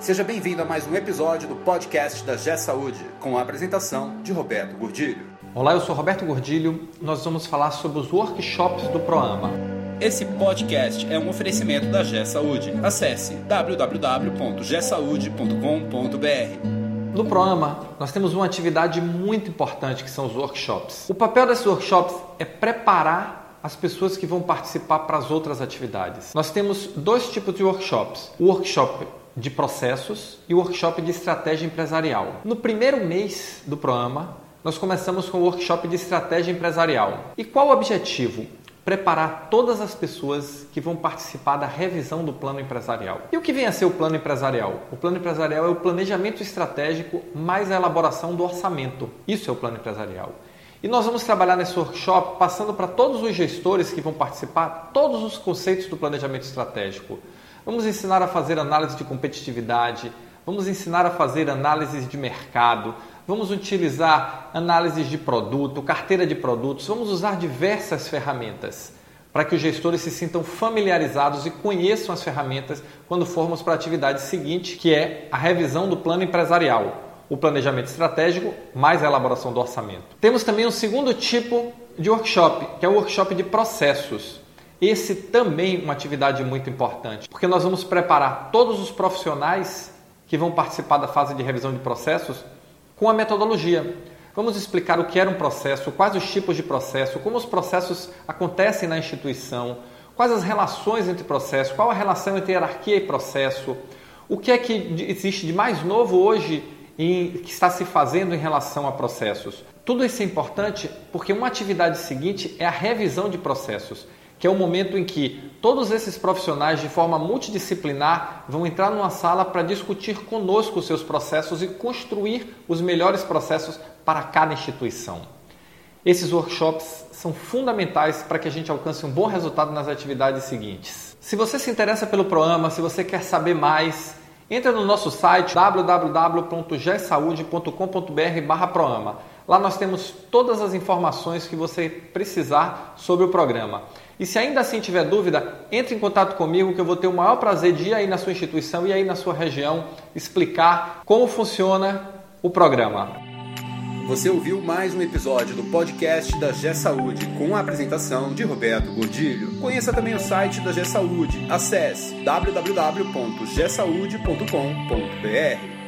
Seja bem-vindo a mais um episódio do podcast da G Saúde, com a apresentação de Roberto Gordilho. Olá, eu sou Roberto Gordilho. Nós vamos falar sobre os workshops do Proama. Esse podcast é um oferecimento da G Saúde. Acesse www.gsaude.com.br. No Proama, nós temos uma atividade muito importante que são os workshops. O papel desses workshops é preparar as pessoas que vão participar para as outras atividades. Nós temos dois tipos de workshops: o workshop de processos e workshop de estratégia empresarial. No primeiro mês do programa, nós começamos com o workshop de estratégia empresarial. E qual o objetivo? Preparar todas as pessoas que vão participar da revisão do plano empresarial. E o que vem a ser o plano empresarial? O plano empresarial é o planejamento estratégico mais a elaboração do orçamento. Isso é o plano empresarial. E nós vamos trabalhar nesse workshop passando para todos os gestores que vão participar todos os conceitos do planejamento estratégico Vamos ensinar a fazer análise de competitividade, vamos ensinar a fazer análises de mercado, vamos utilizar análises de produto, carteira de produtos, vamos usar diversas ferramentas para que os gestores se sintam familiarizados e conheçam as ferramentas quando formos para a atividade seguinte, que é a revisão do plano empresarial, o planejamento estratégico mais a elaboração do orçamento. Temos também um segundo tipo de workshop, que é o workshop de processos. Esse também é uma atividade muito importante, porque nós vamos preparar todos os profissionais que vão participar da fase de revisão de processos com a metodologia. Vamos explicar o que era um processo, quais os tipos de processo, como os processos acontecem na instituição, quais as relações entre processos, qual a relação entre hierarquia e processo, o que é que existe de mais novo hoje em, que está se fazendo em relação a processos. Tudo isso é importante porque uma atividade seguinte é a revisão de processos que é o momento em que todos esses profissionais, de forma multidisciplinar, vão entrar numa sala para discutir conosco os seus processos e construir os melhores processos para cada instituição. Esses workshops são fundamentais para que a gente alcance um bom resultado nas atividades seguintes. Se você se interessa pelo programa, se você quer saber mais, entre no nosso site www.gesaude.com.br/programa. Lá nós temos todas as informações que você precisar sobre o programa. E se ainda assim tiver dúvida, entre em contato comigo que eu vou ter o maior prazer de ir aí na sua instituição e aí na sua região explicar como funciona o programa. Você ouviu mais um episódio do podcast da G Saúde com a apresentação de Roberto Gordilho. Conheça também o site da G Saúde. Acesse www.gsaude.com.br.